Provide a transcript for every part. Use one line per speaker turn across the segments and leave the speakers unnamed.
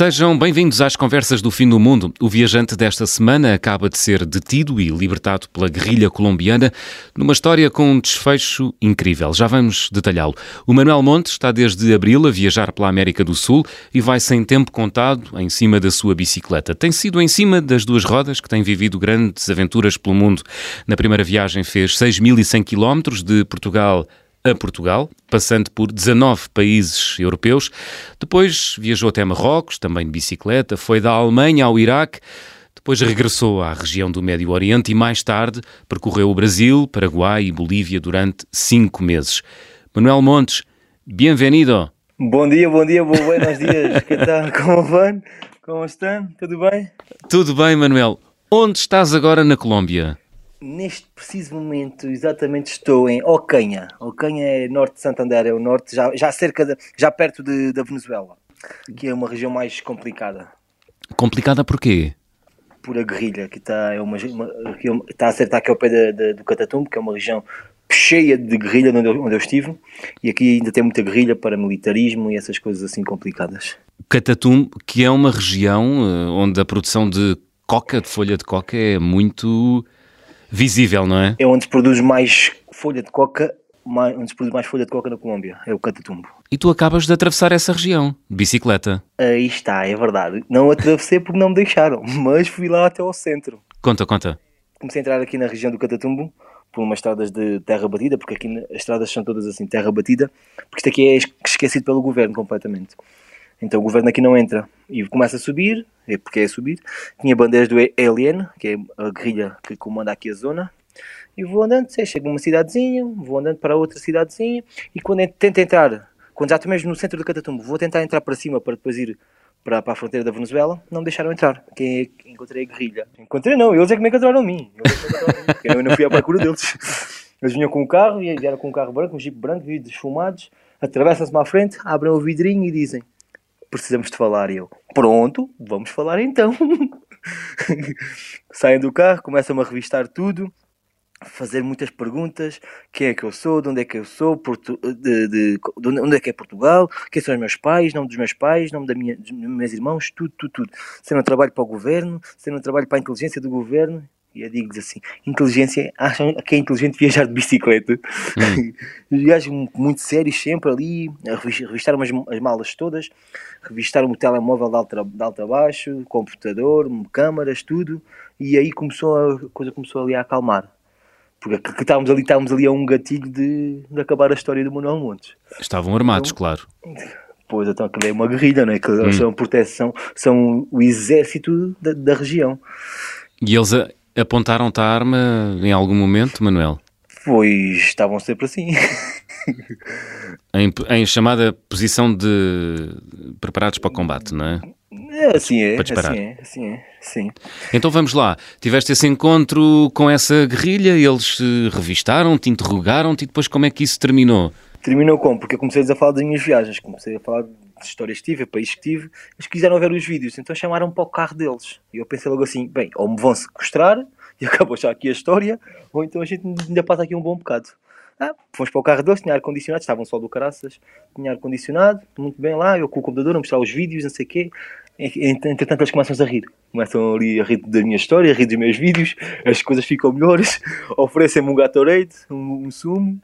Sejam bem-vindos às conversas do fim do mundo. O viajante desta semana acaba de ser detido e libertado pela guerrilha colombiana numa história com um desfecho incrível. Já vamos detalhá-lo. O Manuel Montes está desde abril a viajar pela América do Sul e vai sem tempo contado em cima da sua bicicleta. Tem sido em cima das duas rodas que tem vivido grandes aventuras pelo mundo. Na primeira viagem fez 6.100 km de Portugal a Portugal, passando por 19 países europeus. Depois viajou até Marrocos, também de bicicleta, foi da Alemanha ao Iraque. Depois regressou à região do Médio Oriente e mais tarde percorreu o Brasil, Paraguai e Bolívia durante cinco meses. Manuel Montes, bem-vindo.
Bom dia, bom dia, buenos dias. Que tal? Como vão? Como estão? Tudo bem?
Tudo bem, Manuel. Onde estás agora na Colômbia?
Neste preciso momento, exatamente estou em Ocanha. Ocanha é norte de Santander, é o norte, já, já cerca de, já perto de, da Venezuela, que é uma região mais complicada.
Complicada porquê?
Por a guerrilha, que está, é uma, uma, está a acertar aqui ao pé de, de, do Catatumbo, que é uma região cheia de guerrilha onde eu, onde eu estive, e aqui ainda tem muita guerrilha para militarismo e essas coisas assim complicadas.
Catatumbo, que é uma região eh, onde a produção de coca, de folha de coca, é muito visível, não é?
É onde se produz mais folha de coca, mais, onde se produz mais folha de coca na Colômbia, é o Catatumbo.
E tu acabas de atravessar essa região, de bicicleta.
Aí está, é verdade. Não atravessei porque não me deixaram, mas fui lá até ao centro.
Conta, conta.
Comecei a entrar aqui na região do Catatumbo, por umas estradas de terra batida, porque aqui as estradas são todas assim, terra batida, porque isto aqui é esquecido pelo governo completamente. Então o governo aqui não entra e começa a subir, é porque é subir. Tinha bandeiras do ELN, que é a guerrilha que comanda aqui a zona. E vou andando, sei, chego numa cidadezinha, vou andando para outra cidadezinha e quando tento entrar, quando já estou mesmo no centro do Catatumbo, vou tentar entrar para cima para depois ir para, para a fronteira da Venezuela, não me deixaram entrar. Quem é, encontrei a guerrilha. Encontrei não, eles é que me encontraram a mim. Eu não fui à procura deles. Eles vinham com o carro, vieram com um carro branco, um jeep branco, vidros esfumados, atravessam-se-me à frente, abrem o vidrinho e dizem precisamos de falar. E eu, pronto, vamos falar então. Saem do carro, começam a revistar tudo, fazer muitas perguntas: quem é que eu sou, de onde é que eu sou, Portu de, de, de, onde é que é Portugal, quem são os meus pais, nome dos meus pais, nome da minha, dos meus irmãos, tudo, tudo, tudo. Se eu não trabalho para o governo, se eu não trabalho para a inteligência do governo, e eu digo-lhes assim: inteligência, acham que é inteligente viajar de bicicleta? Hum. Os gajos muito sérios, sempre ali, revistaram as, as malas todas, revistaram o telemóvel de alta, de alta a baixo, computador, câmaras, tudo, e aí começou a, a coisa começou ali a acalmar. Porque que, estávamos ali, estávamos ali a um gatilho de, de acabar a história do Manuel Montes.
Estavam armados, então, claro.
Pois, então aquilo é uma guerrilha, não é? Que hum. são proteção, são o exército da, da região.
E eles Apontaram-te a arma em algum momento, Manuel?
Pois estavam sempre assim.
em, em, chamada posição de preparados para o combate, não é?
É, assim é. Assim é, assim é, sim.
Então vamos lá. Tiveste esse encontro com essa guerrilha, eles revistaram-te, interrogaram-te e depois como é que isso terminou?
Terminou como? Porque eu comecei a falar das minhas viagens, comecei a falar histórias que tive, países que tive, eles quiseram ver os vídeos, então chamaram para o carro deles. E eu pensei logo assim, bem, ou me vão sequestrar e acabou já aqui a história, ou então a gente ainda passa aqui um bom bocado. Ah, fomos para o carro deles, tinha ar-condicionado, estavam só do caraças, tinha ar-condicionado, muito bem lá, eu com o computador a mostrar os vídeos, não sei o quê. Entretanto, eles começam a rir. Começam ali a rir da minha história, a rir dos meus vídeos, as coisas ficam melhores, oferecem-me um Gatorade, um, um sumo,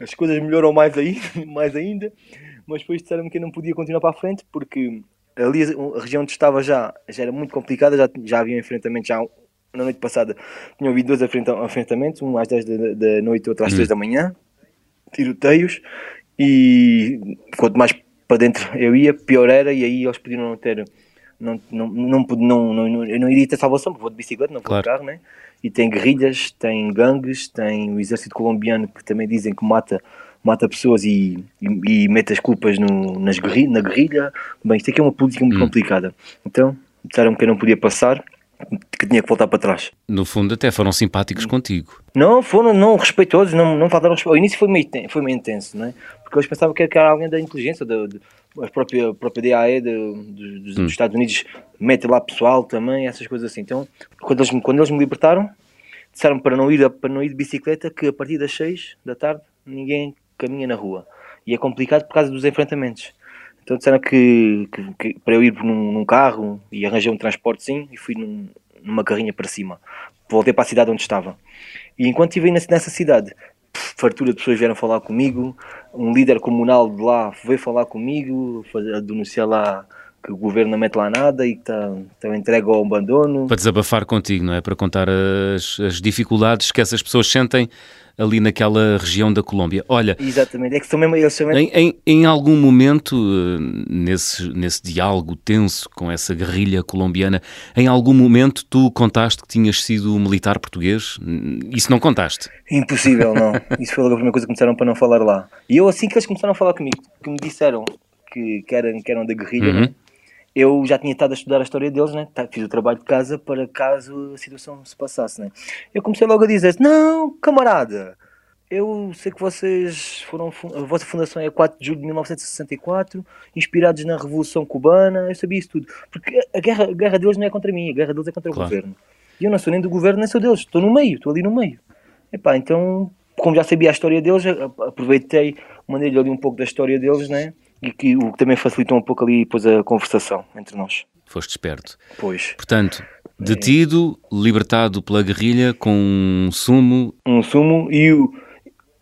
as coisas melhoram mais, aí, mais ainda mas depois disseram-me que eu não podia continuar para a frente porque ali a região onde estava já, já era muito complicada, já, já havia enfrentamentos já na noite passada tinha havido dois enfrentamentos, um às 10 da, da noite, outro às 3 hum. da manhã, tiroteios, e quanto mais para dentro eu ia, pior era, e aí eles podiam não ter, não, não, não, não, não, eu não iria ter salvação, porque vou de bicicleta, não vou claro. de carro, né? E tem guerrilhas, tem gangues, tem o exército colombiano que também dizem que mata mata pessoas e, e, e mete as culpas no, nas guerrilha, na guerrilha. Bem, isto aqui é uma política muito hum. complicada. Então, disseram que eu não podia passar, que tinha que voltar para trás.
No fundo, até foram simpáticos contigo.
Não, foram não respeitosos, não, não faltaram respeito. O início foi meio, foi meio intenso, não é? Porque eles pensavam que era alguém da inteligência, da, a própria, a própria DAE de, de, dos, hum. dos Estados Unidos mete lá pessoal também, essas coisas assim. Então, quando eles, quando eles me libertaram, disseram para não ir para não ir de bicicleta que a partir das 6 da tarde ninguém caminha na rua. E é complicado por causa dos enfrentamentos. Então disseram que, que, que, para eu ir num, num, carro e arranjei um transportezinho e fui num, numa carrinha para cima. Voltei para a cidade onde estava. E enquanto estive nessa, nessa cidade, fartura de pessoas vieram falar comigo, um líder comunal de lá veio falar comigo, a denunciar lá que o governo não mete lá nada e que está, está entregue ao abandono.
Para desabafar contigo, não é? Para contar as, as dificuldades que essas pessoas sentem ali naquela região da Colômbia. Olha,
exatamente, é que são mesmo eles são
mesmo... Em, em, em, algum momento eh, nesse nesse diálogo tenso com essa guerrilha colombiana, em algum momento tu contaste que tinhas sido militar português? Isso não contaste?
Impossível, não. Isso foi a primeira coisa que começaram para não falar lá. E eu assim que eles começaram a falar comigo, que me disseram que, que, eram, que eram da guerrilha, uhum. Eu já tinha estado a estudar a história deles, né? Tá, fiz o trabalho de casa para caso a situação se passasse, né? Eu comecei logo a dizer: Não, camarada, eu sei que vocês foram. A vossa fundação é 4 de julho de 1964, inspirados na Revolução Cubana, eu sabia isso tudo. Porque a guerra, a guerra deles não é contra mim, a guerra deles é contra claro. o governo. E eu não sou nem do governo, nem sou deles, estou no meio, estou ali no meio. Epá, então, como já sabia a história deles, aproveitei, mandei-lhe ali um pouco da história deles, né? E que o que também facilitou um pouco ali depois a conversação entre nós.
Foste esperto.
Pois.
Portanto, detido, libertado pela guerrilha com um sumo.
Um sumo e o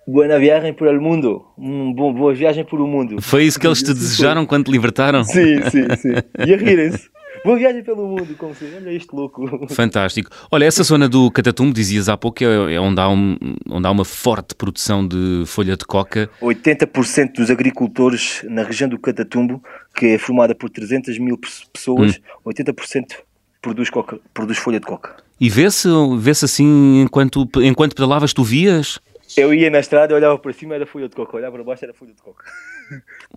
Boa viagem por el mundo. Um bom, boa viagem por o mundo.
Foi isso que eles te desejaram quando te libertaram?
Sim, sim, sim. E a rirem-se. Boa viagem pelo mundo, como se olha este louco.
Fantástico. Olha, essa zona do Catatumbo, dizias há pouco, é, é onde há, um, onde há uma forte produção de folha de coca.
80% dos agricultores na região do Catatumbo, que é formada por 300 mil pessoas, hum. 80% produz, coca, produz folha de coca.
E vê-se vê assim, enquanto, enquanto pedalavas, tu vias?
Eu ia na estrada, olhava para cima, era folha de coca, olhava para baixo, era folha de coca.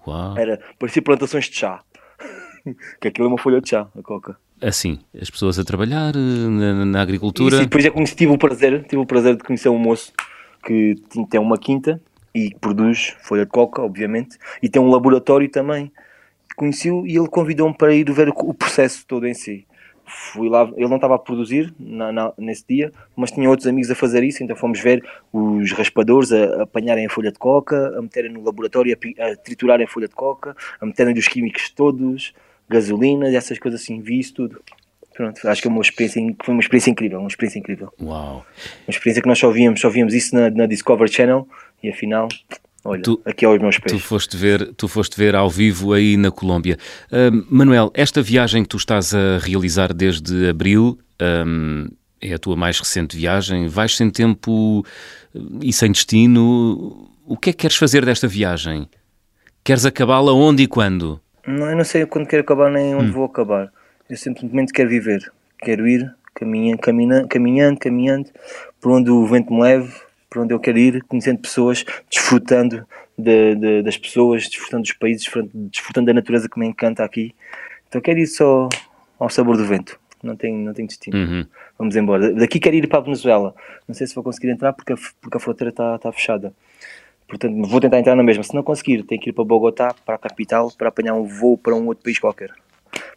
Uau.
Era, parecia plantações de chá que aquilo é uma folha de chá, a coca.
Assim, as pessoas a trabalhar eh, na, na agricultura.
E depois é conheci, tive o prazer, tive o prazer de conhecer um moço que tem uma quinta e produz folha de coca, obviamente, e tem um laboratório também. Conheci-o e ele convidou-me para ir ver o processo todo em si. Fui lá, ele não estava a produzir na, na, nesse dia, mas tinha outros amigos a fazer isso, então fomos ver os raspadores a, a apanharem a folha de coca, a meterem no laboratório, a, a triturarem a folha de coca, a meterem os químicos todos, gasolina, essas coisas assim, vi isso tudo. Pronto, acho que é uma experiência, foi uma experiência incrível, uma experiência incrível.
Uau!
Uma experiência que nós só víamos, só víamos isso na, na Discovery Channel e afinal, olha, tu, aqui aos meus pés.
Tu foste ver, tu foste ver ao vivo aí na Colômbia. Uh, Manuel, esta viagem que tu estás a realizar desde abril, um, é a tua mais recente viagem, vais sem tempo e sem destino. O que é que queres fazer desta viagem? Queres acabá-la onde e quando?
Não, eu não sei quando quero acabar nem onde hum. vou acabar. Eu simplesmente quero viver. Quero ir caminhando, caminhando, caminhando, caminhando por onde o vento me leve, por onde eu quero ir, conhecendo pessoas, desfrutando de, de, das pessoas, desfrutando dos países, desfrutando da natureza que me encanta aqui. Então quero ir só ao sabor do vento. Não tenho, não tenho destino. Uhum. Vamos embora. Daqui quero ir para a Venezuela. Não sei se vou conseguir entrar porque a, porque a fronteira está, está fechada. Portanto, vou tentar entrar na mesma. Se não conseguir, tenho que ir para Bogotá, para a capital, para apanhar um voo para um outro país qualquer.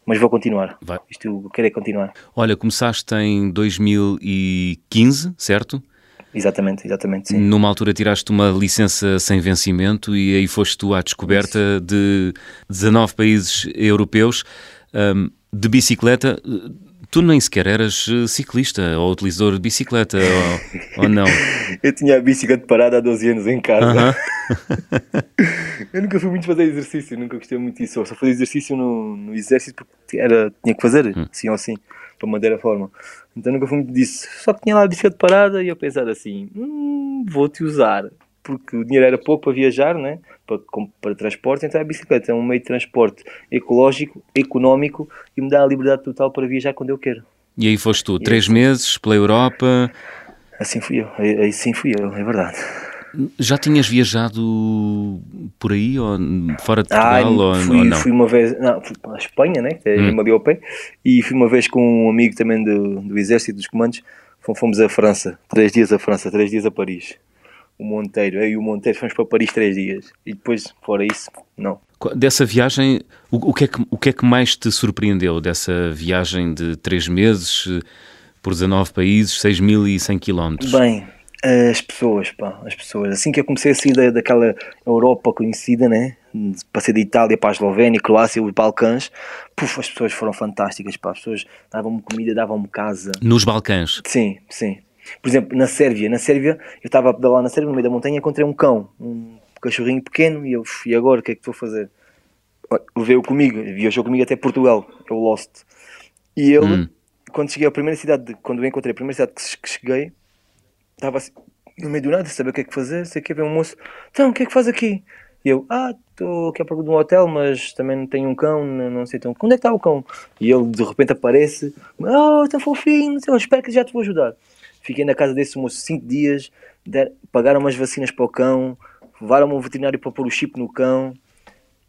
Mas vou continuar. Vai. Isto eu quero é continuar.
Olha, começaste em 2015, certo?
Exatamente, exatamente, sim.
Numa altura tiraste uma licença sem vencimento e aí foste tu à descoberta Isso. de 19 países europeus um, de bicicleta tu nem sequer eras eh, ciclista ou utilizador de bicicleta, ou, ou, não?
Eu tinha a bicicleta parada há 12 anos em casa. Uh -huh. eu nunca fui muito fazer exercício, nunca gostei muito disso. Eu só fazia exercício no, no exército porque era, tinha que fazer, hum. assim ou assim, para manter a forma. Então nunca fui muito disso. Só que tinha lá a bicicleta parada e eu pensava assim: hum, vou-te usar porque o dinheiro era pouco para viajar, né? Para, para transporte, então a bicicleta é um meio de transporte ecológico, económico e me dá a liberdade total para viajar quando eu quero.
E aí foste tu, e três assim, meses pela Europa?
Assim fui eu, aí sim fui eu, é verdade.
Já tinhas viajado por aí, ou fora de Portugal, ah, ou,
fui,
ou, não?
Fui uma vez, não, fui para a Espanha, né, que é hum. ali ao pé, e fui uma vez com um amigo também do, do Exército, dos Comandos, fomos a França, três dias a França, três dias a Paris o Monteiro. Eu e o Monteiro fomos para Paris três dias. E depois, fora isso, não.
Dessa viagem, o, o, que é que, o que é que mais te surpreendeu dessa viagem de três meses por 19 países, 6.100 quilómetros?
Bem, as pessoas, pá, as pessoas. Assim que eu comecei a sair da, daquela Europa conhecida, né? passei de Itália para a Eslovénia, Croácia, os Balcãs, puf, as pessoas foram fantásticas, pá, as pessoas davam-me comida, davam-me casa.
Nos Balcãs?
Sim, sim. Por exemplo, na Sérvia, na Sérvia, eu estava a pedalar na Sérvia, no meio da montanha, encontrei um cão, um cachorrinho pequeno, e eu, e agora, o que é que estou a fazer? Veio comigo, viajou comigo até Portugal, é o Lost. E ele, hum. quando cheguei à primeira cidade, de, quando eu encontrei a primeira cidade que, que cheguei, estava assim, no meio do nada, saber o que é que fazer, sei que ver um moço, então, o que é que faz aqui? E eu, ah, estou aqui à procura de um hotel, mas também não tenho um cão, não, não sei tão. Onde é que está o cão? E ele de repente aparece, oh, tão fofinho, eu espero que já te vou ajudar. Fiquei na casa desse moço 5 dias, der, pagaram umas vacinas para o cão, levaram-me um veterinário para pôr o chip no cão.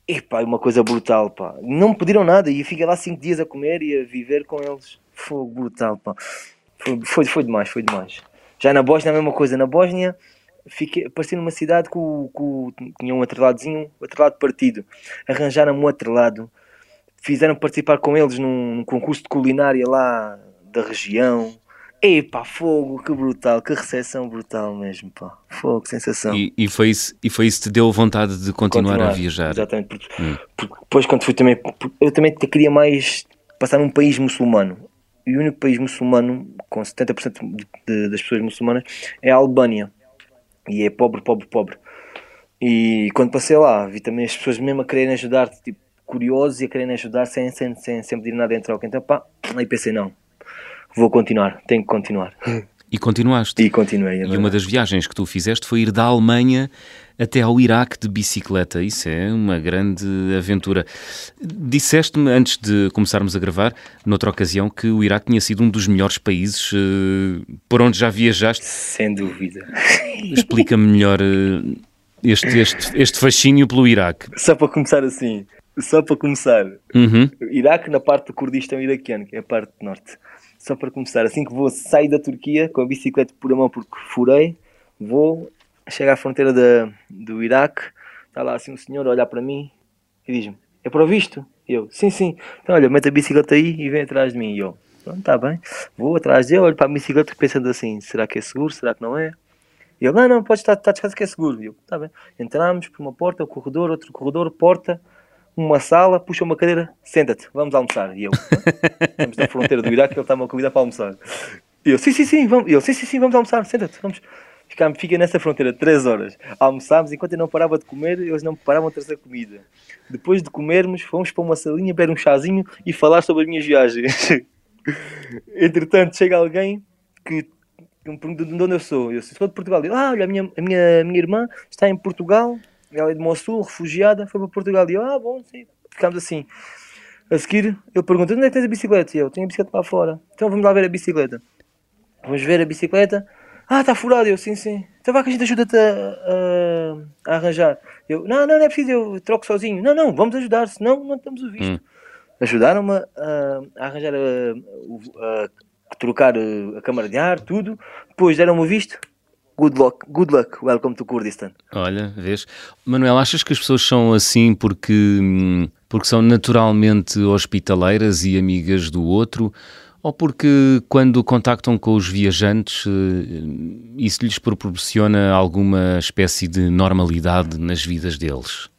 E pá, uma coisa brutal, pá. Não me pediram nada e fiquei lá 5 dias a comer e a viver com eles. Foi brutal, pá. Foi, foi, foi demais, foi demais. Já na Bósnia a mesma coisa. Na Bósnia fiquei, apareci numa cidade com, com tinha um atreladozinho, atrelado partido. Arranjaram-me um atrelado. Fizeram participar com eles num, num concurso de culinária lá da região Epá, fogo, que brutal, que recepção brutal mesmo, pá. Fogo, sensação.
E, e, foi isso, e foi isso que te deu vontade de continuar, continuar a viajar?
Exatamente, porque, hum. porque, depois quando fui também, eu também queria mais passar num país muçulmano. E o único país muçulmano, com 70% de, de, das pessoas muçulmanas, é a Albânia. E é pobre, pobre, pobre. E quando passei lá, vi também as pessoas mesmo a quererem ajudar, tipo, curiosos e a quererem ajudar sem, sem, sem, sem pedir nada em troca. Então, pá, aí pensei, não, vou continuar, tenho que continuar.
E continuaste.
E continuei. É
e uma das viagens que tu fizeste foi ir da Alemanha até ao Iraque de bicicleta. Isso é uma grande aventura. Disseste-me, antes de começarmos a gravar, noutra ocasião, que o Iraque tinha sido um dos melhores países uh, por onde já viajaste.
Sem dúvida.
Explica-me melhor uh, este, este, este fascínio pelo Iraque.
Só para começar assim, só para começar.
Uhum.
Iraque na parte do Kurdistão iraquiano, que é a parte norte só para começar, assim que vou sair da Turquia com a bicicleta por a mão porque furei, vou, chegar à fronteira do Iraque, está lá assim um senhor a olhar para mim e diz-me, é para o visto? Eu, sim, sim. Então olha, mete a bicicleta aí e vem atrás de mim. E eu, pronto, está bem. Vou atrás dele, olho para a bicicleta pensando assim, será que é seguro, será que não é? E ele, não, não, pode estar, está descansado que é seguro. E eu, está bem. Entramos por uma porta, o corredor, outro corredor, porta, uma sala, puxa uma cadeira, senta-te, vamos almoçar. E eu, estamos na fronteira do Iraque, ele está-me a convidar para almoçar. E eu, sim, sim, sim, vamos. E eu, sim, sim, sim, vamos almoçar, senta-te, vamos. Ficámos, fica nessa fronteira três horas. Almoçámos, enquanto eu não parava de comer, eles não paravam de trazer comida. Depois de comermos, fomos para uma salinha, beber um chazinho e falar sobre as minhas viagens. Entretanto, chega alguém que me pergunta de onde eu sou. Eu sou de Portugal. Ele, ah, olha, a minha, a minha, a minha irmã está em Portugal ela é de Mossul, refugiada, foi para Portugal. E eu, ah, bom, sim. Ficámos assim. A seguir, ele pergunta: onde é que tens a bicicleta? E eu, tenho a bicicleta lá fora. Então vamos lá ver a bicicleta. Vamos ver a bicicleta. Ah, está furada. Eu, sim, sim. Então vai que a gente ajuda-te a, a, a, arranjar. Eu, não, não, não é preciso, eu troco sozinho. Não, não, vamos ajudar, senão não temos o visto. Hum. Ajudaram-me a, a, arranjar, a, a, trocar a câmara de ar, tudo. Depois deram-me o visto good luck, good luck, welcome to Kurdistan.
Olha, vês? Manuel, achas que as pessoas são assim porque, porque são naturalmente hospitaleiras e amigas do outro? Ou porque quando contactam com os viajantes eh, isso lhes proporciona alguma espécie de normalidade nas vidas deles?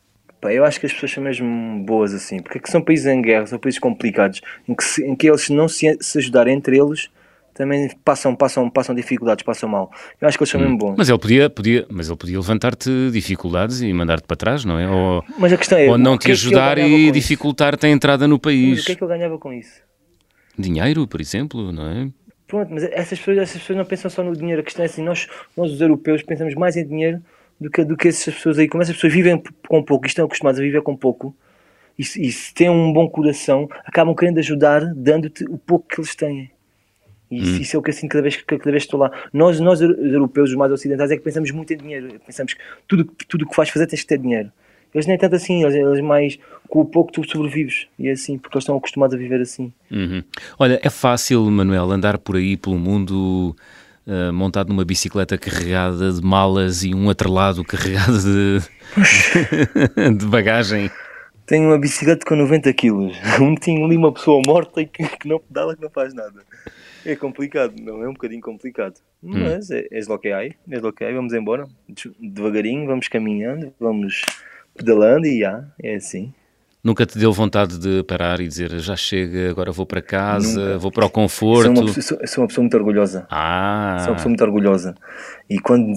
eu acho que as pessoas são mesmo boas assim, porque são países em guerra, são países complicados, em que, se, em que eles não se, se ajudarem entre eles, também passam, passam, passam dificuldades, passam mal. Eu acho que eles são hum. mesmo bons.
Mas ele podia, podia, mas ele podia levantar-te dificuldades e mandar-te para trás, não é? Ou,
mas a questão é,
ou não te é ajudar e dificultar-te a entrada no país.
Mas o que é que ele ganhava com isso?
Dinheiro, por exemplo, não é?
Pronto, mas essas pessoas, essas pessoas não pensam só no dinheiro. A questão é assim, nós, nós os europeus pensamos mais em dinheiro do que, do que essas pessoas aí. Como essas pessoas vivem com pouco e estão acostumadas a viver com pouco, e, e se têm um bom coração, acabam querendo ajudar dando-te o pouco que eles têm. E isso, hum. isso é o que eu sinto cada vez, cada vez que estou lá. Nós, nós, os europeus, os mais ocidentais, é que pensamos muito em dinheiro. Pensamos que tudo tudo que faz fazer tens que ter dinheiro. Eles nem tanto assim, eles, eles mais com o pouco tu sobrevives. E é assim, porque eles estão acostumados a viver assim.
Uhum. Olha, é fácil, Manuel, andar por aí pelo mundo uh, montado numa bicicleta carregada de malas e um atrelado carregado de, de bagagem.
Tenho uma bicicleta com 90 quilos. Um tinha ali uma pessoa morta e que, que não pedala, que não faz nada. É complicado, não é um bocadinho complicado. Hum. Mas é, é lo que há, é lo que há, vamos embora. Devagarinho, vamos caminhando, vamos pedalando e já, é assim.
Nunca te deu vontade de parar e dizer já chega, agora vou para casa, Nunca. vou para o conforto?
Sou uma, sou, sou uma pessoa muito orgulhosa.
Ah.
Sou uma pessoa muito orgulhosa. E quando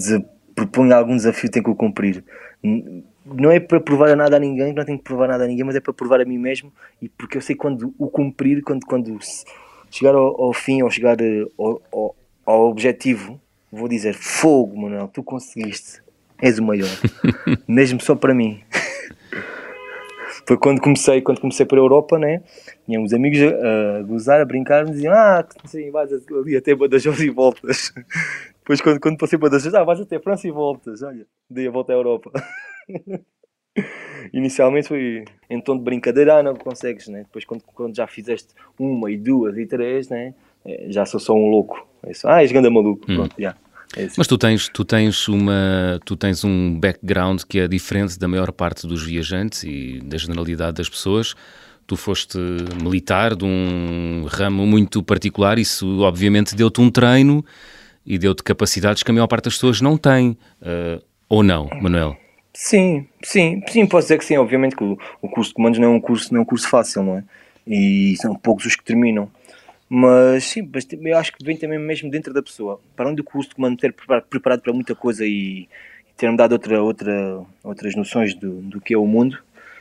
proponho algum desafio, tenho que o cumprir. Não é para provar nada a ninguém, não tenho que provar nada a ninguém, mas é para provar a mim mesmo. E porque eu sei quando o cumprir, quando, quando chegar ao, ao fim, ou chegar eh, ao, ao, ao objetivo, vou dizer: Fogo, Manuel, tu conseguiste, és o maior. mesmo só para mim foi quando comecei, quando comecei para a Europa, né? Tinha uns amigos a, a gozar, a brincar, me diziam, ah, sim, vais ali até Badajoz e voltas. Depois quando, quando passei para Badajoz, ah, vais até França e voltas, olha, dei a volta à Europa. Inicialmente foi em tom de brincadeira, ah, não consegues, né? Depois quando, quando já fizeste uma e duas e três, né? É, já sou só um louco. É isso. Ah, és grande maluco, hum. pronto, já.
É Mas tu tens, tu, tens uma, tu tens um background que é diferente da maior parte dos viajantes e da generalidade das pessoas. Tu foste militar de um ramo muito particular, isso obviamente deu-te um treino e deu-te capacidades que a maior parte das pessoas não tem. Uh, ou não, Manuel?
Sim, sim, sim, posso dizer que sim. Obviamente que o, o curso de comandos não é um curso, não é um curso fácil, não é? E são poucos os que terminam. Mas sim, mas eu acho que vem também mesmo dentro da pessoa. Para onde o curso de manter preparado para muita coisa e, e ter-me dado outra, outra, outras noções do, do que é o mundo,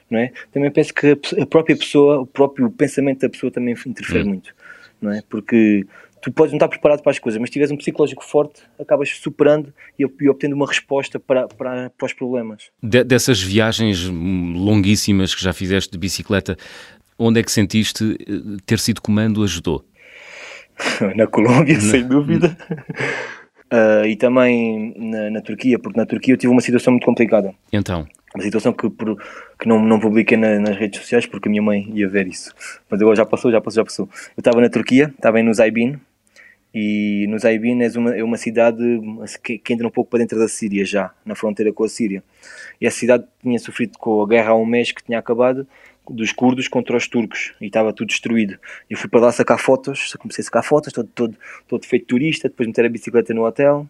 não é? Também penso que a própria pessoa, o próprio pensamento da pessoa também interfere hum. muito, não é? Porque tu podes não estar preparado para as coisas, mas se tiveres um psicológico forte, acabas superando e, e obtendo uma resposta para, para, para os problemas.
De, dessas viagens longuíssimas que já fizeste de bicicleta, onde é que sentiste eh, ter sido comando ajudou?
na Colômbia, sem dúvida. Uh, e também na, na, Turquia, porque na Turquia eu tive uma situação muito complicada.
Então?
Uma situação que, por, que não, não publiquei na, nas redes sociais porque a minha mãe ia ver isso. Mas agora já passou, já passou, já passou. Eu estava na Turquia, estava no Zaibin, e no Zaibin é uma, é uma cidade que, que, entra um pouco para dentro da Síria já, na fronteira com a Síria. E a cidade tinha sofrido com a guerra há um mês que tinha acabado dos curdos contra os turcos e estava tudo destruído. Eu fui para lá sacar fotos, comecei a sacar fotos, todo, todo, todo feito turista, depois meter a bicicleta no hotel.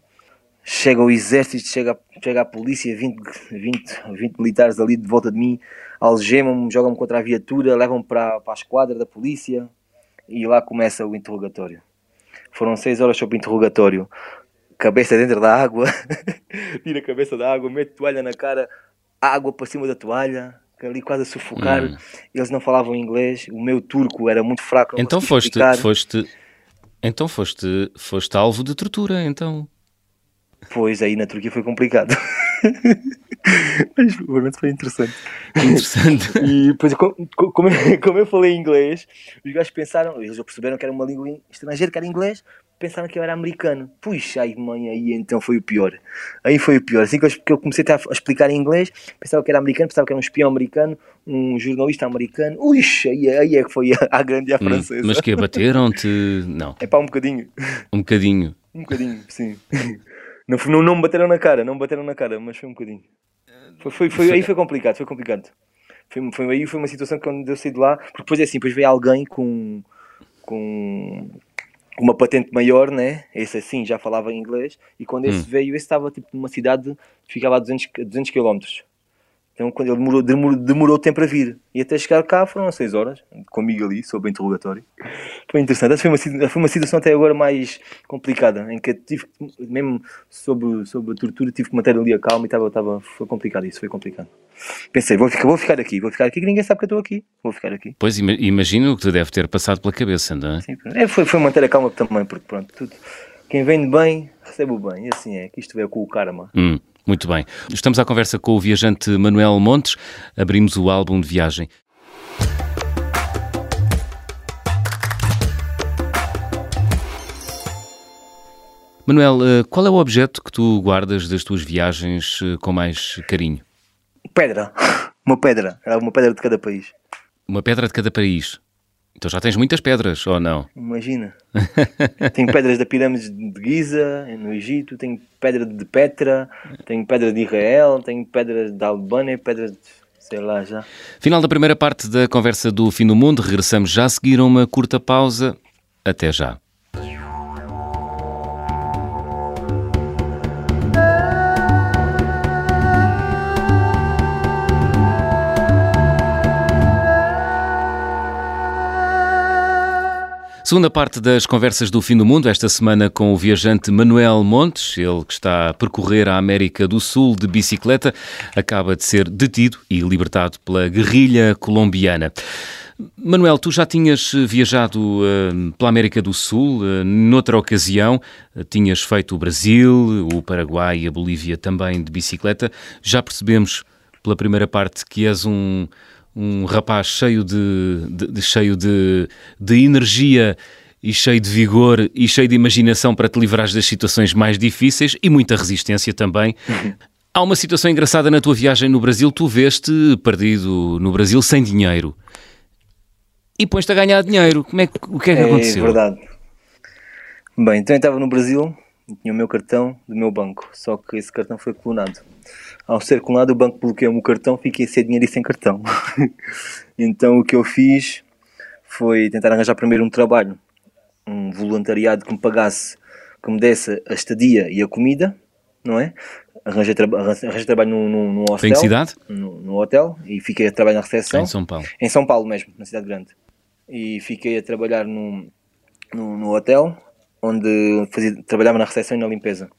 Chega o exército, chega, chega a polícia, 20, 20, 20 militares ali de volta de mim, algemam-me, jogam-me contra a viatura, levam-me para, para a esquadra da polícia e lá começa o interrogatório. Foram seis horas sobre o interrogatório, cabeça dentro da água, tira a cabeça da água, mete toalha na cara, água para cima da toalha, ali quase a sufocar. Hum. Eles não falavam inglês, o meu turco era muito fraco.
Então foste, foste, então foste, foste alvo de tortura, então.
Pois aí na Turquia foi complicado. Mas provavelmente foi interessante.
Interessante.
E depois, como, como, como eu falei inglês, os gajos pensaram, eles perceberam que era uma língua estrangeira, que era inglês, pensaram que eu era americano. Puxa, ai mãe, aí então foi o pior. Aí foi o pior. Assim que eu comecei a explicar em inglês, pensava que era americano, pensava que era um espião americano, um jornalista americano. Ui, aí, aí é que foi a, a grande e a hum, francesa.
Mas que bateram-te? Não.
É pá, um bocadinho.
Um bocadinho.
Um bocadinho, sim. Não, não, não me bateram na cara, não me bateram na cara, mas foi um bocadinho. Foi, foi, foi, aí foi complicado, foi complicado. Foi, foi, aí foi uma situação que quando eu saí de lá, porque depois é assim, depois veio alguém com, com uma patente maior, né? Esse assim já falava inglês, e quando esse hum. veio, esse estava tipo numa cidade que ficava a 200, 200 km. Então, quando ele demorou, demorou, demorou tempo a vir. E até chegar cá foram 6 horas, comigo ali, sob interrogatório. Foi interessante. Essa foi uma, foi uma situação até agora mais complicada, em que tive, mesmo sob, sob a tortura, tive que manter ali a calma e estava, estava, foi complicado isso, foi complicado. Pensei, vou ficar, vou ficar aqui, vou ficar aqui, que ninguém sabe que eu estou aqui, vou ficar aqui.
Pois, imagino o que te deve ter passado pela cabeça, não é? Sim,
é, foi, foi manter a calma também, porque pronto, tudo, quem vem de bem, recebe o bem, e assim é, que isto veio com o karma.
Hum. Muito bem. Estamos à conversa com o viajante Manuel Montes. Abrimos o álbum de viagem. Manuel, eh, qual é o objeto que tu guardas das tuas viagens eh, com mais carinho?
Pedra. Uma pedra. Era uma pedra de cada país.
Uma pedra de cada país. Então já tens muitas pedras, ou não?
Imagina. tenho pedras da pirâmide de Giza, no Egito, tenho pedra de Petra, tenho pedra de Israel, tenho pedras da Albânia, pedras de sei lá já.
Final da primeira parte da conversa do Fim do Mundo. Regressamos já a seguir a uma curta pausa. Até já. Segunda parte das conversas do Fim do Mundo, esta semana com o viajante Manuel Montes, ele que está a percorrer a América do Sul de bicicleta, acaba de ser detido e libertado pela guerrilha colombiana. Manuel, tu já tinhas viajado uh, pela América do Sul, uh, noutra ocasião, tinhas feito o Brasil, o Paraguai e a Bolívia também de bicicleta. Já percebemos pela primeira parte que és um, um rapaz cheio de, de, de cheio de, de energia e cheio de vigor e cheio de imaginação para te livrar das situações mais difíceis e muita resistência também. Uhum. Há uma situação engraçada na tua viagem no Brasil. Tu veste perdido no Brasil sem dinheiro e pões-te a ganhar dinheiro. Como é, o que é que
é,
aconteceu?
É verdade. Bem, então eu estava no Brasil tinha o meu cartão do meu banco, só que esse cartão foi clonado. Ao ser clonado, o banco bloqueou-me o cartão, fiquei sem dinheiro e sem cartão. então o que eu fiz foi tentar arranjar primeiro um trabalho, um voluntariado que me pagasse, que me desse a estadia e a comida, não é? Arranjei, tra arranjei trabalho no hostel.
Tem cidade?
No, hotel e fiquei a trabalhar na recepção.
Em São Paulo.
Em São Paulo mesmo, na cidade grande. E fiquei a trabalhar no, no, no hotel onde fazia, trabalhava na recepção e na limpeza.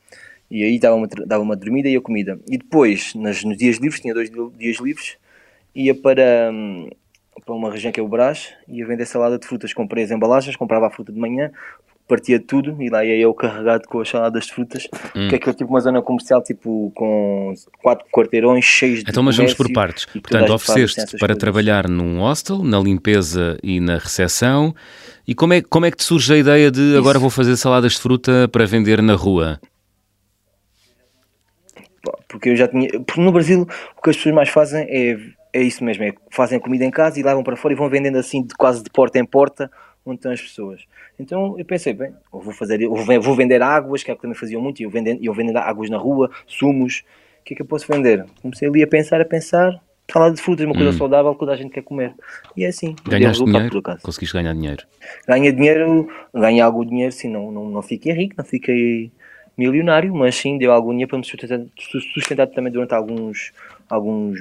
E aí dava uma, dava uma dormida e a comida. E depois, nas, nos dias livres, tinha dois dias livres, ia para, hum, para uma região que é o Brás, ia vender salada de frutas. Comprei as embalagens, comprava a fruta de manhã, partia tudo e lá ia eu carregado com as saladas de frutas, hum. que é aquilo tipo uma zona comercial tipo com quatro quarteirões cheios de
Então, mas vamos por partes. Portanto, ofereceste para trabalhar num hostel, na limpeza e na recepção. E como é, como é que te surge a ideia de Isso. agora vou fazer saladas de fruta para vender na rua?
Porque eu já tinha. Porque no Brasil o que as pessoas mais fazem é, é isso mesmo: é fazem comida em casa e levam para fora e vão vendendo assim de, quase de porta em porta onde estão as pessoas. Então eu pensei, bem, eu vou, fazer, eu vou vender águas, que é o que também faziam muito, e eu vendendo, eu vendendo águas na rua, sumos, o que é que eu posso vender? Comecei ali a pensar, a pensar, salada de frutas, uma coisa hum. saudável que toda a gente quer comer. E é assim.
Ganhaste dinheiro? Conseguiste ganhar dinheiro?
Ganha dinheiro, ganhei algum dinheiro, sim, não, não, não fiquei rico, não fiquei milionário, mas sim deu algum dinheiro para me sustentar, sustentar também durante alguns, alguns,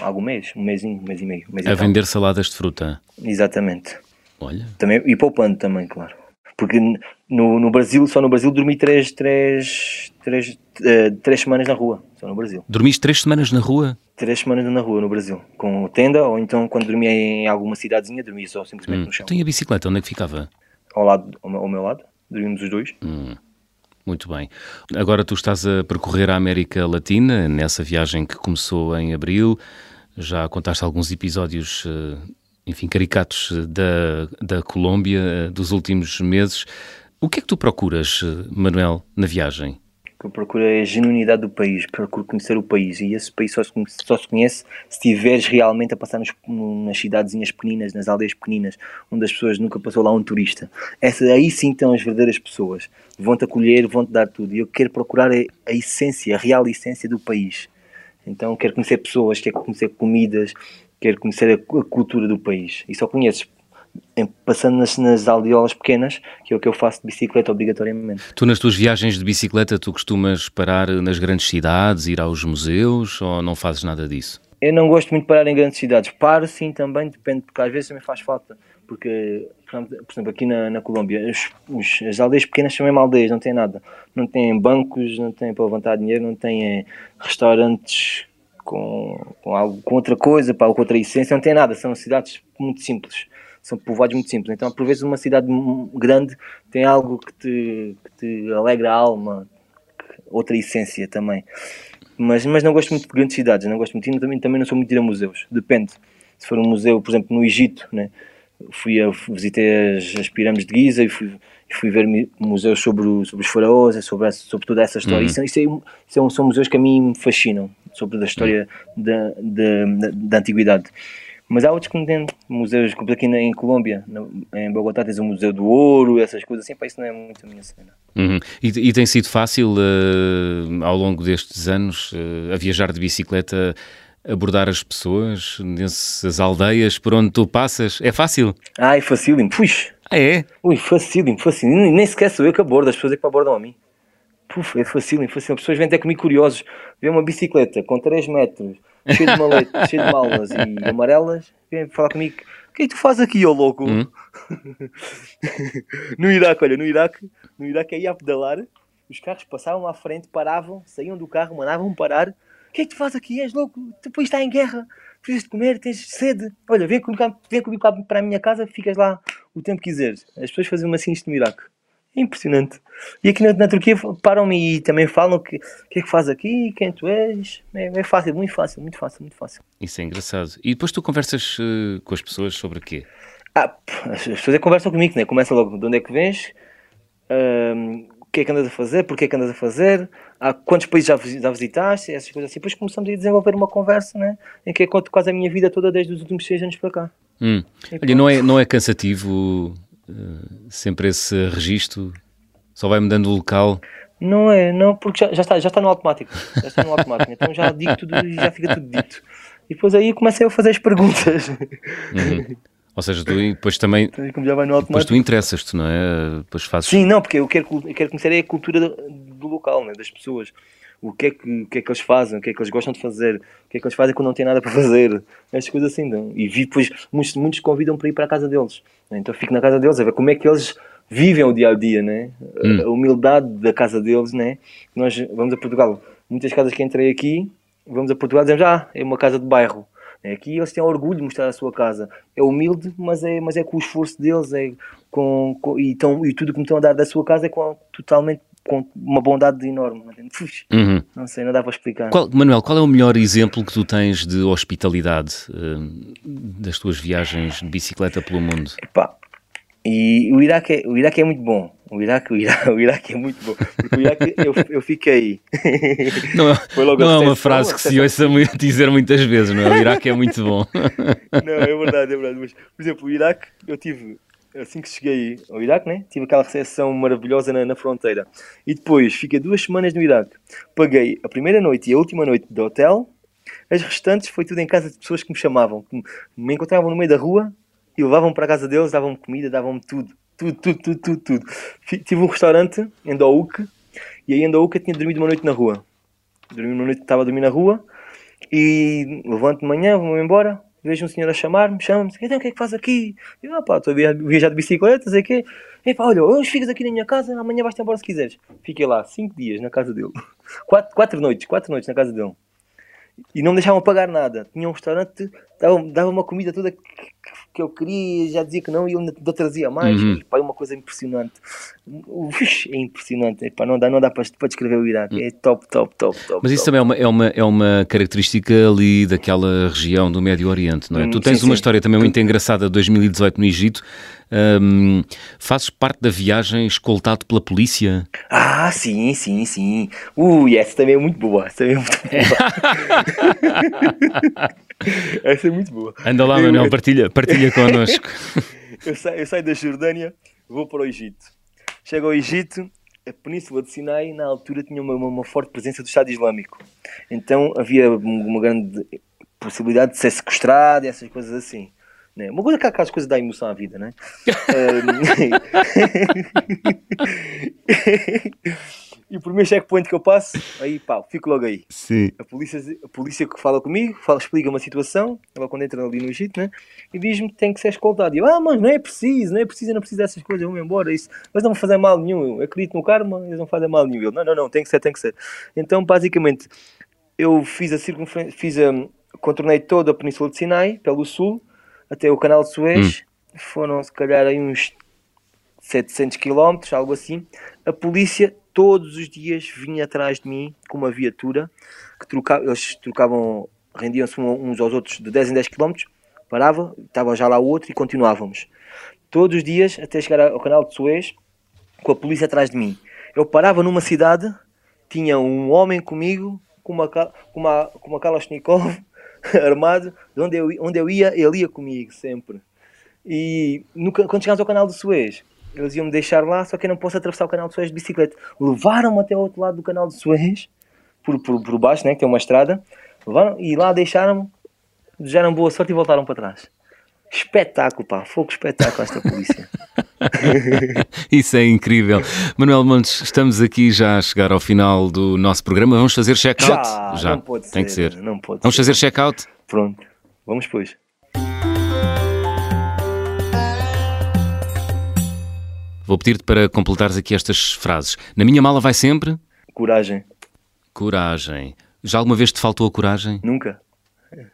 algum mês, um mês, um mês e meio. Um mês
a vender saladas de fruta?
Exatamente.
Olha.
Também, e poupando também, claro. Porque no, no Brasil, só no Brasil, dormi três, três, três, uh, três semanas na rua. Só no Brasil.
Dormiste três semanas na rua?
Três semanas na rua, no Brasil. Com tenda, ou então quando dormia em alguma cidadezinha, dormia só simplesmente hum. no chão.
Tem a bicicleta, onde é que ficava?
Ao, lado, ao, meu, ao meu lado. Dormimos os dois.
Hum. Muito bem. Agora tu estás a percorrer a América Latina, nessa viagem que começou em abril. Já contaste alguns episódios uh, enfim, caricatos eh, da, da Colômbia eh, dos últimos meses. O que é que tu procuras, eh, Manuel, na viagem?
Que eu procuro é a genuinidade do país, procuro conhecer o país e esse país só se, só se conhece se estiveres realmente a passar nos, nas cidadezinhas pequeninas, nas aldeias pequeninas, onde as pessoas nunca passou lá um turista. Essa, aí sim estão as verdadeiras pessoas, vão-te acolher, vão-te dar tudo. E eu quero procurar a, a essência, a real essência do país. Então quero conhecer pessoas, quero conhecer comidas, quero conhecer a, a cultura do país. E só conheces passando nas, nas aldeolas pequenas, que é o que eu faço de bicicleta obrigatoriamente.
Tu nas tuas viagens de bicicleta, tu costumas parar nas grandes cidades, ir aos museus ou não fazes nada disso?
Eu não gosto muito de parar em grandes cidades. Paro sim também, depende, porque às vezes também faz falta. Porque, por exemplo, aqui na, na Colômbia, os, os, as aldeias pequenas são mesmo aldeias, não tem nada. Não têm bancos, não têm para levantar dinheiro, não têm restaurantes com, com, algo, com outra coisa, pá, com outra essência, não tem nada, são cidades muito simples, são povoados muito simples. Então, por vezes, uma cidade grande tem algo que te, que te alegra a alma, outra essência também. Mas, mas não gosto muito de grandes cidades, não gosto muito, e também, também não sou muito de ir a museus, depende. Se for um museu, por exemplo, no Egito, né? fui a, visitei as, as pirâmides de Giza e fui, fui ver museus sobre, o, sobre os faraós, sobre, essa, sobre toda essa história. Uhum. Isso, isso, é, isso é, são museus que a mim me fascinam, sobre a história uhum. da, da, da, antiguidade. Mas há outros que não têm museus, como aqui em Colômbia, em Bogotá tens o Museu do Ouro, essas coisas assim, para isso não é muito a minha cena.
Uhum. E, e, tem sido fácil, uh, ao longo destes anos, uh, a viajar de bicicleta, abordar as pessoas nessas aldeias por onde tu passas? É fácil?
Ai, facílimo. Puxa,
ah, é?
Ui, facílimo, facílimo. Nem sequer sou eu que abordo, as pessoas é que abordam a mim. Puf, é facílimo, facílimo. As pessoas vêm até comigo curiosos. Vê uma bicicleta com 3 metros, cheia de maletas, cheia de malas e amarelas, vêm falar comigo O que é que tu fazes aqui, ô louco? Hum? no Iraque, olha, no Iraque, no Iraque aí a pedalar, os carros passavam à frente, paravam, saíam do carro, mandavam parar. O que é que tu fazes aqui? És louco? Depois está em guerra, precisas de comer, tens sede. Olha, vem comigo, vem comigo para a minha casa, ficas lá o tempo que quiseres. As pessoas faziam assim isto no Iraque. É impressionante. E aqui na, na Turquia param-me e também falam que o que é que faz aqui, quem tu és. É, é, fácil, muito fácil, muito fácil, muito fácil.
Isso é engraçado. E depois tu conversas uh, com as pessoas sobre o quê?
Ah, as pessoas é conversam comigo, né? Começa logo de onde é que vens, o que é que andas a fazer, porque é que andas a fazer, há quantos países já, já visitaste, essas coisas assim. Depois começamos a desenvolver uma conversa, né? Em que é conto quase a minha vida toda desde os últimos seis anos para cá.
Hum. Olha, não é, não é cansativo sempre esse registro? Só vai mudando o local?
Não é, não, porque já, já, está, já está no automático. Já está no automático. então já digo tudo e já fica tudo dito. E depois aí comecei a fazer as perguntas.
Uhum. Ou seja, tu depois também. Então, já vai no depois tu interessas-te, não é? Depois fazes...
Sim, não, porque eu quero, eu quero conhecer é a cultura do, do local, né? das pessoas. O que, é que, o que é que eles fazem, o que é que eles gostam de fazer, o que é que eles fazem quando não têm nada para fazer, essas coisas assim. Não? E vi, depois, muitos, muitos convidam para ir para a casa deles. Né? Então fico na casa deles a ver como é que eles vivem o dia a dia, né? Hum. A humildade da casa deles, né? Nós vamos a Portugal, muitas casas que entrei aqui, vamos a Portugal e dizemos, ah, é uma casa de bairro. Aqui eles têm orgulho de mostrar a sua casa. É humilde, mas é, mas é com o esforço deles é com, com e, tão, e tudo que me estão a dar da sua casa é com, totalmente com uma bondade enorme. Uhum. Não sei, não dá para explicar.
Qual, Manuel, qual é o melhor exemplo que tu tens de hospitalidade uh, das tuas viagens de bicicleta pelo mundo?
Epá, e o Iraque, é, o Iraque é muito bom. O Iraque, o Iraque, o Iraque é muito bom. Porque o Iraque, eu, eu fiquei.
Não, é, não é uma frase que se ouça dizer muitas vezes, não é? O Iraque é muito bom.
Não, é verdade, é verdade. Mas, por exemplo, o Iraque, eu tive, assim que cheguei ao Iraque, né? tive aquela recepção maravilhosa na, na fronteira. E depois fiquei duas semanas no Iraque. Paguei a primeira noite e a última noite do hotel. As restantes foi tudo em casa de pessoas que me chamavam, que me encontravam no meio da rua e levavam para a casa deles, davam-me comida, davam-me tudo. Tudo, tudo, tudo, tudo, tudo. Tive um restaurante em Douk e aí em Douk eu tinha dormido uma noite na rua. Dormi uma noite, estava a dormir na rua e levanto de manhã, vou-me embora, vejo um senhor a chamar-me, chama-me, então o que é que faz aqui? Eu, ah pá, estou a viajar de bicicleta, sei o quê. E pá, olha, hoje ficas aqui na minha casa, amanhã vais-te embora se quiseres. Fiquei lá cinco dias na casa dele. Quatro, quatro noites, quatro noites na casa dele. E não me deixavam pagar nada. Tinha um restaurante, dava, dava uma comida toda que, que eu queria, já dizia que não e ele trazia mais. Uhum. E, pá, é uma coisa impressionante. Ux, é impressionante. Pá, não dá, não dá para, para descrever o Iraque. Uhum. É top, top, top, top.
Mas isso
top.
também é uma, é, uma, é uma característica ali daquela região do Médio Oriente, não é? Hum, tu tens sim, uma sim. história também muito engraçada de 2018 no Egito. Um, fazes parte da viagem escoltado pela polícia?
Ah, sim, sim, sim. Ui, essa também é muito boa. Essa também é muito boa. essa é muito boa.
Anda lá, Manuel, partilha, partilha connosco.
eu, saio, eu saio da Jordânia, vou para o Egito. Chego ao Egito, a Península de Sinai, na altura, tinha uma, uma forte presença do Estado Islâmico. Então havia uma grande possibilidade de ser sequestrado e essas coisas assim. Né? Uma coisa que aquelas coisas dá emoção à vida, né? e o primeiro checkpoint que eu passo, aí pá, fico logo aí.
Sim.
A polícia, a polícia que fala comigo, fala, explica uma situação, ela quando entra ali no Egito, né? E diz-me que tem que ser escoltado. E eu, ah, mas não é preciso, não é preciso, não preciso dessas coisas, vou embora. Isso, mas não vão fazer mal nenhum. Eu acredito no karma, eles não fazem mal nenhum. Ele, não, não, não, tem que ser, tem que ser. Então, basicamente, eu fiz a circunferência, fiz a, contornei toda a Península de Sinai, pelo sul, até o canal de Suez, hum. foram se calhar aí uns 700 km, algo assim. A polícia todos os dias vinha atrás de mim com uma viatura que trocava, eles trocavam, rendiam-se uns aos outros de 10 em 10 km, parava, estava já lá o outro e continuávamos. Todos os dias até chegar ao canal de Suez com a polícia atrás de mim. Eu parava numa cidade, tinha um homem comigo com uma, com uma, com uma Kalashnikov armado, onde eu, onde eu ia, ele ia comigo sempre. E no, quando chegámos ao canal do Suez, eles iam me deixar lá, só que eu não posso atravessar o canal de Suez de bicicleta. Levaram-me até o outro lado do canal de Suez, por, por, por baixo, né, que tem uma estrada, levaram, e lá deixaram-me, desejaram boa sorte e voltaram para trás. Espetáculo, pá, fogo espetáculo esta polícia.
Isso é incrível. Manuel Montes, estamos aqui já a chegar ao final do nosso programa. Vamos fazer check-out?
Já, já, não pode Tem ser, que ser. Não pode
Vamos
ser.
fazer check-out?
Pronto, vamos pois.
Vou pedir-te para completares aqui estas frases. Na minha mala vai sempre?
Coragem.
Coragem. Já alguma vez te faltou a coragem?
Nunca.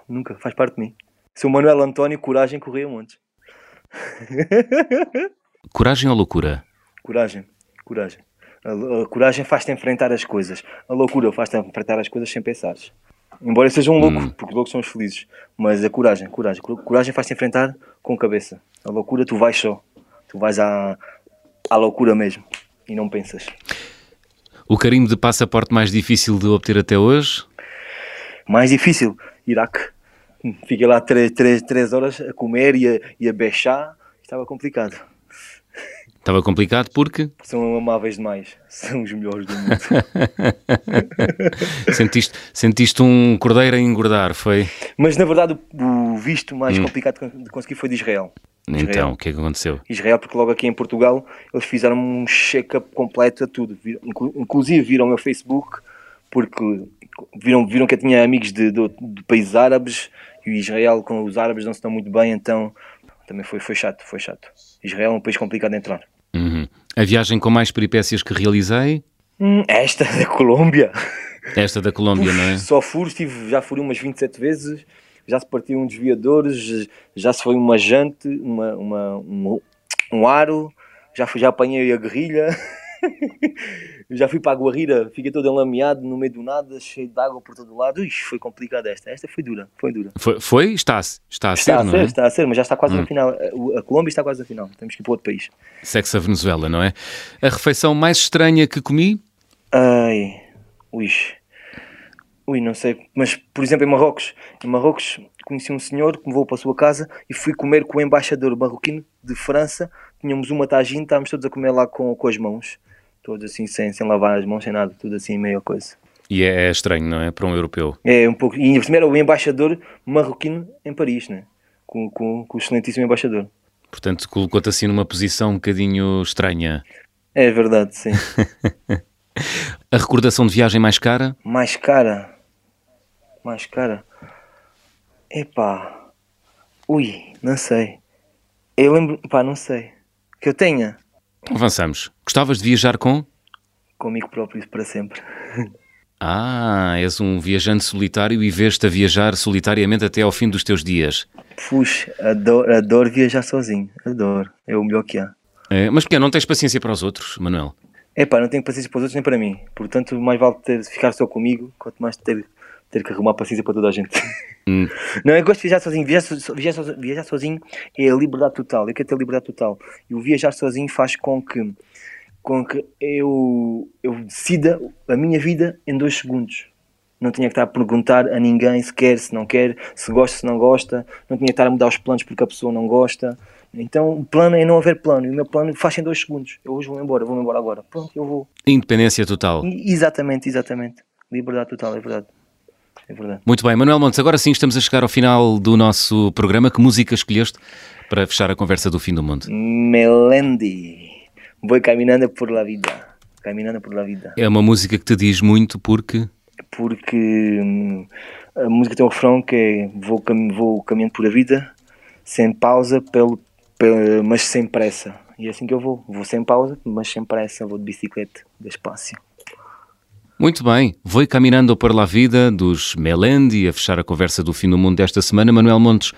Nunca. Faz parte de mim. Sou Manuel António, coragem, correr um monte.
coragem ou loucura?
Coragem. Coragem. A, coragem faz-te enfrentar as coisas. A loucura faz-te enfrentar as coisas sem pensares. Embora seja um louco, hum. porque loucos são os felizes. Mas a coragem, coragem. Coragem faz-te enfrentar com cabeça. A loucura tu vais só. Tu vais à, à loucura mesmo. E não pensas.
O carimbo de passaporte mais difícil de obter até hoje?
Mais difícil? Iraque. Fiquei lá três, três, três horas a comer e a, e a bechar. Estava complicado.
Estava complicado porque?
São amáveis demais. São os melhores do mundo.
sentiste, sentiste um cordeiro a engordar, foi?
Mas na verdade o visto mais hum. complicado de conseguir foi de Israel.
Israel. Então, o que é que aconteceu?
Israel, porque logo aqui em Portugal eles fizeram um check-up completo a tudo. Inclusive viram o meu Facebook, porque viram, viram que eu tinha amigos de, de, de países árabes e Israel com os árabes não se estão muito bem, então também foi, foi chato, foi chato. Israel é um país complicado de entrar.
Uhum. A viagem com mais peripécias que realizei?
Hum, esta da Colômbia.
Esta da Colômbia,
Uf,
não é?
Só furo, estive, já fui umas 27 vezes, já se partiu um desviadores, já se foi uma jante, uma, uma, um, um aro, já, fui, já apanhei a guerrilha. já fui para a Guarrira, fiquei todo enlameado no meio do nada, cheio de água por todo lado. Ixi, foi complicado esta. Esta foi dura, foi dura.
Foi? foi? Está, está a ser,
está
a ser, é?
Está a ser, mas já está quase hum. na final. A Colômbia está quase na final. Temos que ir para outro país.
Sexe a Venezuela, não é? A refeição mais estranha que comi?
Ai, ui. Ui, não sei. Mas, por exemplo, em Marrocos, em Marrocos conheci um senhor que me levou para a sua casa e fui comer com o embaixador marroquino de França. Tínhamos uma tagine, estávamos todos a comer lá com, com as mãos todos assim, sem, sem lavar as mãos, sem nada, tudo assim, meio coisa.
E é, é estranho, não é? Para um europeu.
É, um pouco. E primeiro o embaixador marroquino em Paris, né? Com, com, com o excelentíssimo embaixador.
Portanto, colocou-te assim numa posição um bocadinho estranha.
É verdade, sim.
A recordação de viagem mais cara?
Mais cara? Mais cara? Epá. Ui, não sei. Eu lembro. Pá, não sei. Que eu tenha.
Então avançamos. Gostavas de viajar com?
Comigo próprio para sempre.
Ah, és um viajante solitário e vês-te a viajar solitariamente até ao fim dos teus dias.
Puxa, adoro, adoro viajar sozinho. Adoro. É o melhor que há.
É, mas porque não tens paciência para os outros, Manuel?
É pá, não tenho paciência para os outros nem para mim. Portanto, mais vale ter, ficar só comigo, quanto mais ter, ter que arrumar paciência para toda a gente. Hum. Não, eu gosto de viajar sozinho. Viajar, viajar, sozinho. viajar sozinho é a liberdade total. Eu quero ter liberdade total. E o viajar sozinho faz com que com que eu, eu decida a minha vida em dois segundos. Não tinha que estar a perguntar a ninguém se quer, se não quer, se gosta, se não gosta. Não tinha que estar a mudar os planos porque a pessoa não gosta. Então o plano é não haver plano. E o meu plano faz em dois segundos. Eu hoje vou embora, vou embora agora. Pronto, eu vou.
Independência total.
Exatamente, exatamente. Liberdade total, é verdade. É verdade.
Muito bem, Manuel Montes, agora sim estamos a chegar ao final do nosso programa. Que música escolheste para fechar a conversa do fim do mundo?
Melendi. Vou caminhando por la vida. Caminhando por la vida.
É uma música que te diz muito porque.
Porque hum, a música tem um refrão que é vou, cam vou caminhando por a vida, sem pausa, pelo, pelo, mas sem pressa. E é assim que eu vou. Vou sem pausa, mas sem pressa. Vou de bicicleta, despacio.
Muito bem, vou caminhando por la vida dos Melendi a fechar a conversa do fim do mundo desta semana. Manuel Montes,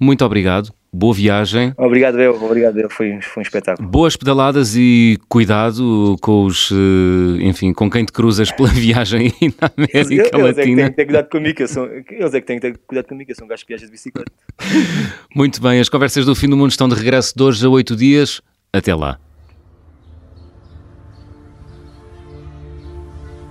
muito obrigado boa viagem.
Obrigado, eu, obrigado, eu. Foi, foi um espetáculo.
Boas pedaladas e cuidado com os, eh, enfim, com quem te cruzas pela viagem na América eles, Latina. Eles é que
têm que ter cuidado comigo, são, eles é que têm que ter cuidado comigo, eu sou um gajo que viaja de bicicleta.
Muito bem, as conversas do fim do mundo estão de regresso de hoje a oito dias. Até lá.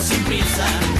Sin prisa,